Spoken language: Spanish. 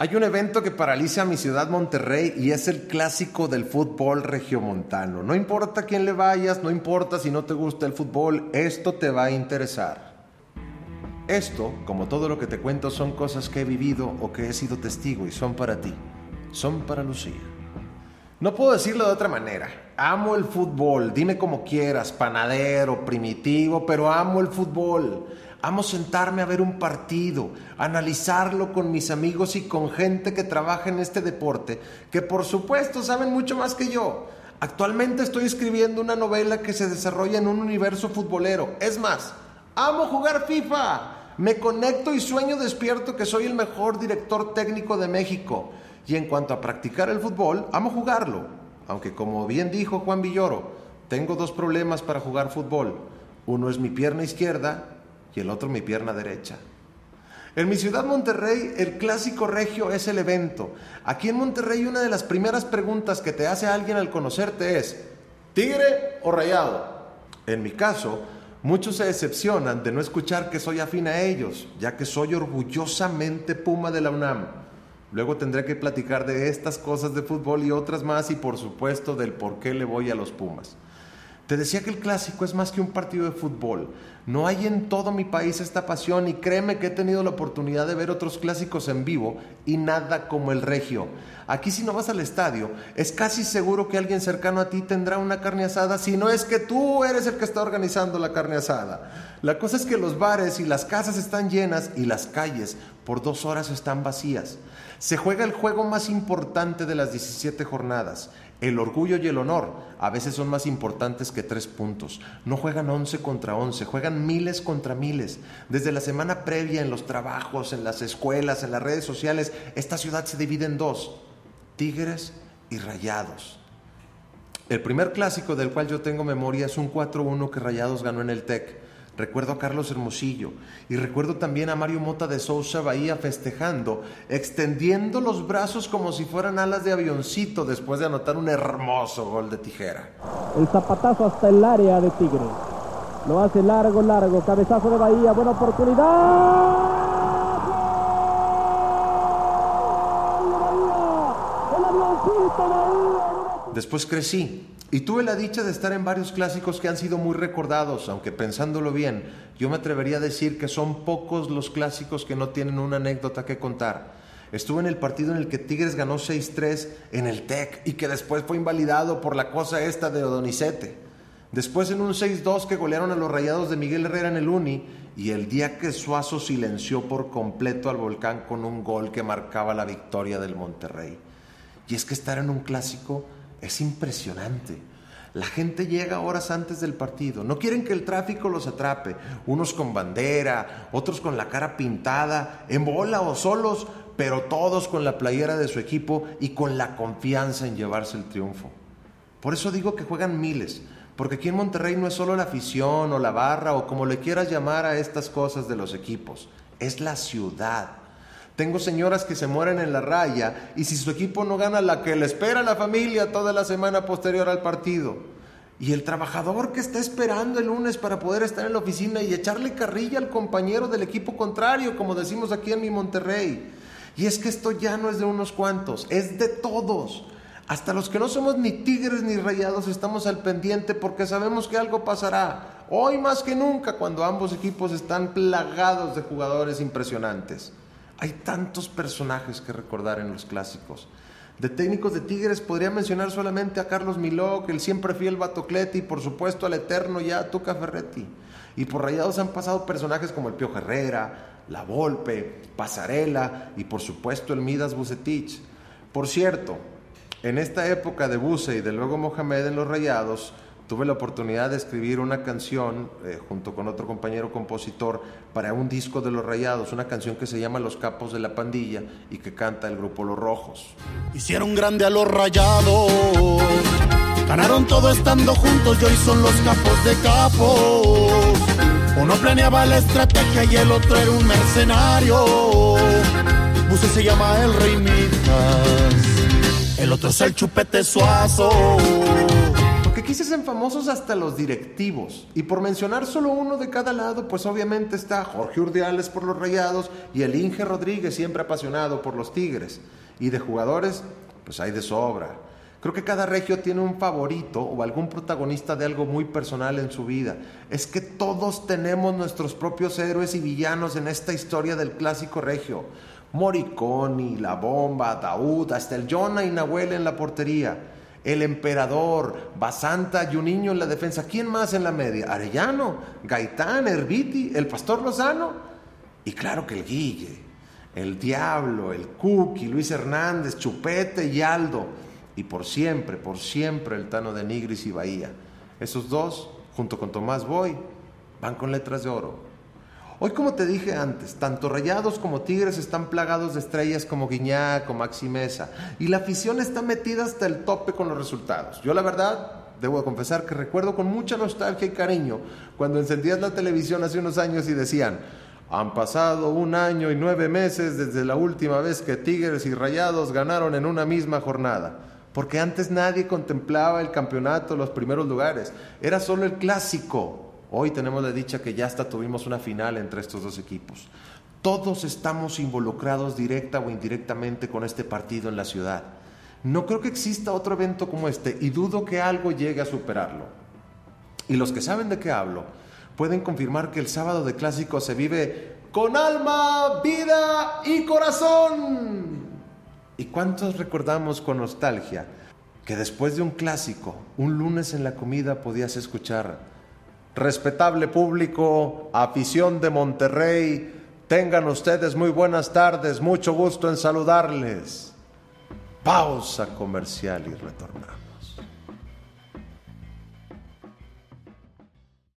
Hay un evento que paraliza a mi ciudad Monterrey y es el clásico del fútbol regiomontano. No importa quién le vayas, no importa si no te gusta el fútbol, esto te va a interesar. Esto, como todo lo que te cuento, son cosas que he vivido o que he sido testigo y son para ti. Son para Lucía. No puedo decirlo de otra manera. Amo el fútbol, dime como quieras, panadero, primitivo, pero amo el fútbol. Amo sentarme a ver un partido, analizarlo con mis amigos y con gente que trabaja en este deporte, que por supuesto saben mucho más que yo. Actualmente estoy escribiendo una novela que se desarrolla en un universo futbolero. Es más, amo jugar FIFA. Me conecto y sueño despierto que soy el mejor director técnico de México. Y en cuanto a practicar el fútbol, amo jugarlo. Aunque como bien dijo Juan Villoro, tengo dos problemas para jugar fútbol. Uno es mi pierna izquierda y el otro mi pierna derecha. En mi ciudad Monterrey, el clásico regio es el evento. Aquí en Monterrey una de las primeras preguntas que te hace alguien al conocerte es, ¿tigre o rayado? En mi caso, muchos se decepcionan de no escuchar que soy afín a ellos, ya que soy orgullosamente Puma de la UNAM. Luego tendré que platicar de estas cosas de fútbol y otras más y por supuesto del por qué le voy a los Pumas. Te decía que el clásico es más que un partido de fútbol. No hay en todo mi país esta pasión y créeme que he tenido la oportunidad de ver otros clásicos en vivo y nada como el regio. Aquí si no vas al estadio, es casi seguro que alguien cercano a ti tendrá una carne asada, si no es que tú eres el que está organizando la carne asada. La cosa es que los bares y las casas están llenas y las calles por dos horas están vacías. Se juega el juego más importante de las 17 jornadas. El orgullo y el honor a veces son más importantes que tres puntos. No juegan once contra once, juegan miles contra miles. Desde la semana previa en los trabajos, en las escuelas, en las redes sociales, esta ciudad se divide en dos, tigres y rayados. El primer clásico del cual yo tengo memoria es un 4-1 que Rayados ganó en el TEC. Recuerdo a Carlos Hermosillo y recuerdo también a Mario Mota de Sousa Bahía festejando, extendiendo los brazos como si fueran alas de avioncito después de anotar un hermoso gol de tijera. El zapatazo hasta el área de Tigre. Lo hace largo, largo. Cabezazo de Bahía, buena oportunidad. Después crecí y tuve la dicha de estar en varios clásicos que han sido muy recordados, aunque pensándolo bien, yo me atrevería a decir que son pocos los clásicos que no tienen una anécdota que contar. Estuve en el partido en el que Tigres ganó 6-3 en el TEC y que después fue invalidado por la cosa esta de Odonicete. Después en un 6-2 que golearon a los rayados de Miguel Herrera en el Uni y el día que Suazo silenció por completo al volcán con un gol que marcaba la victoria del Monterrey. Y es que estar en un clásico es impresionante. La gente llega horas antes del partido. No quieren que el tráfico los atrape. Unos con bandera, otros con la cara pintada, en bola o solos, pero todos con la playera de su equipo y con la confianza en llevarse el triunfo. Por eso digo que juegan miles, porque aquí en Monterrey no es solo la afición o la barra o como le quieras llamar a estas cosas de los equipos, es la ciudad. Tengo señoras que se mueren en la raya y si su equipo no gana la que le espera a la familia toda la semana posterior al partido. Y el trabajador que está esperando el lunes para poder estar en la oficina y echarle carrilla al compañero del equipo contrario, como decimos aquí en mi Monterrey. Y es que esto ya no es de unos cuantos, es de todos. Hasta los que no somos ni tigres ni rayados estamos al pendiente porque sabemos que algo pasará. Hoy más que nunca cuando ambos equipos están plagados de jugadores impresionantes. Hay tantos personajes que recordar en los clásicos. De técnicos de Tigres podría mencionar solamente a Carlos Miló, el siempre fiel Batocleti y por supuesto al eterno ya Tuca Ferretti. Y por Rayados han pasado personajes como el Pio Herrera, La Volpe, Pasarela y por supuesto el Midas Bucetich. Por cierto, en esta época de Buce y de luego Mohamed en los Rayados, tuve la oportunidad de escribir una canción eh, junto con otro compañero compositor para un disco de Los Rayados, una canción que se llama Los Capos de la Pandilla y que canta el grupo Los Rojos. Hicieron grande a los Rayados, ganaron todo estando juntos y hoy son los capos de capos. Uno planeaba la estrategia y el otro era un mercenario. Buse se llama el Rey el otro es el Chupete Suazo Aquí se hacen famosos hasta los directivos. Y por mencionar solo uno de cada lado, pues obviamente está Jorge Urdiales por los Rayados y el Inge Rodríguez, siempre apasionado por los Tigres. Y de jugadores, pues hay de sobra. Creo que cada regio tiene un favorito o algún protagonista de algo muy personal en su vida. Es que todos tenemos nuestros propios héroes y villanos en esta historia del clásico regio. Moriconi, La Bomba, Daud, hasta el Jonah y Nahuel en la portería. El emperador, Basanta y un niño en la defensa. ¿Quién más en la media? Arellano, Gaitán, Herbiti, el Pastor Lozano. Y claro que el Guille, el Diablo, el Cookie, Luis Hernández, Chupete y Aldo. Y por siempre, por siempre el Tano de Nigris y Bahía. Esos dos, junto con Tomás Boy, van con letras de oro. Hoy, como te dije antes, tanto Rayados como Tigres están plagados de estrellas como Guiñac o Maxi Mesa, y la afición está metida hasta el tope con los resultados. Yo, la verdad, debo confesar que recuerdo con mucha nostalgia y cariño cuando encendías la televisión hace unos años y decían, han pasado un año y nueve meses desde la última vez que Tigres y Rayados ganaron en una misma jornada. Porque antes nadie contemplaba el campeonato, los primeros lugares. Era solo el clásico, Hoy tenemos la dicha que ya hasta tuvimos una final entre estos dos equipos. Todos estamos involucrados directa o indirectamente con este partido en la ciudad. No creo que exista otro evento como este y dudo que algo llegue a superarlo. Y los que saben de qué hablo pueden confirmar que el sábado de clásico se vive con alma, vida y corazón. ¿Y cuántos recordamos con nostalgia que después de un clásico, un lunes en la comida podías escuchar respetable público, afición de Monterrey, tengan ustedes muy buenas tardes, mucho gusto en saludarles. Pausa comercial y retornamos.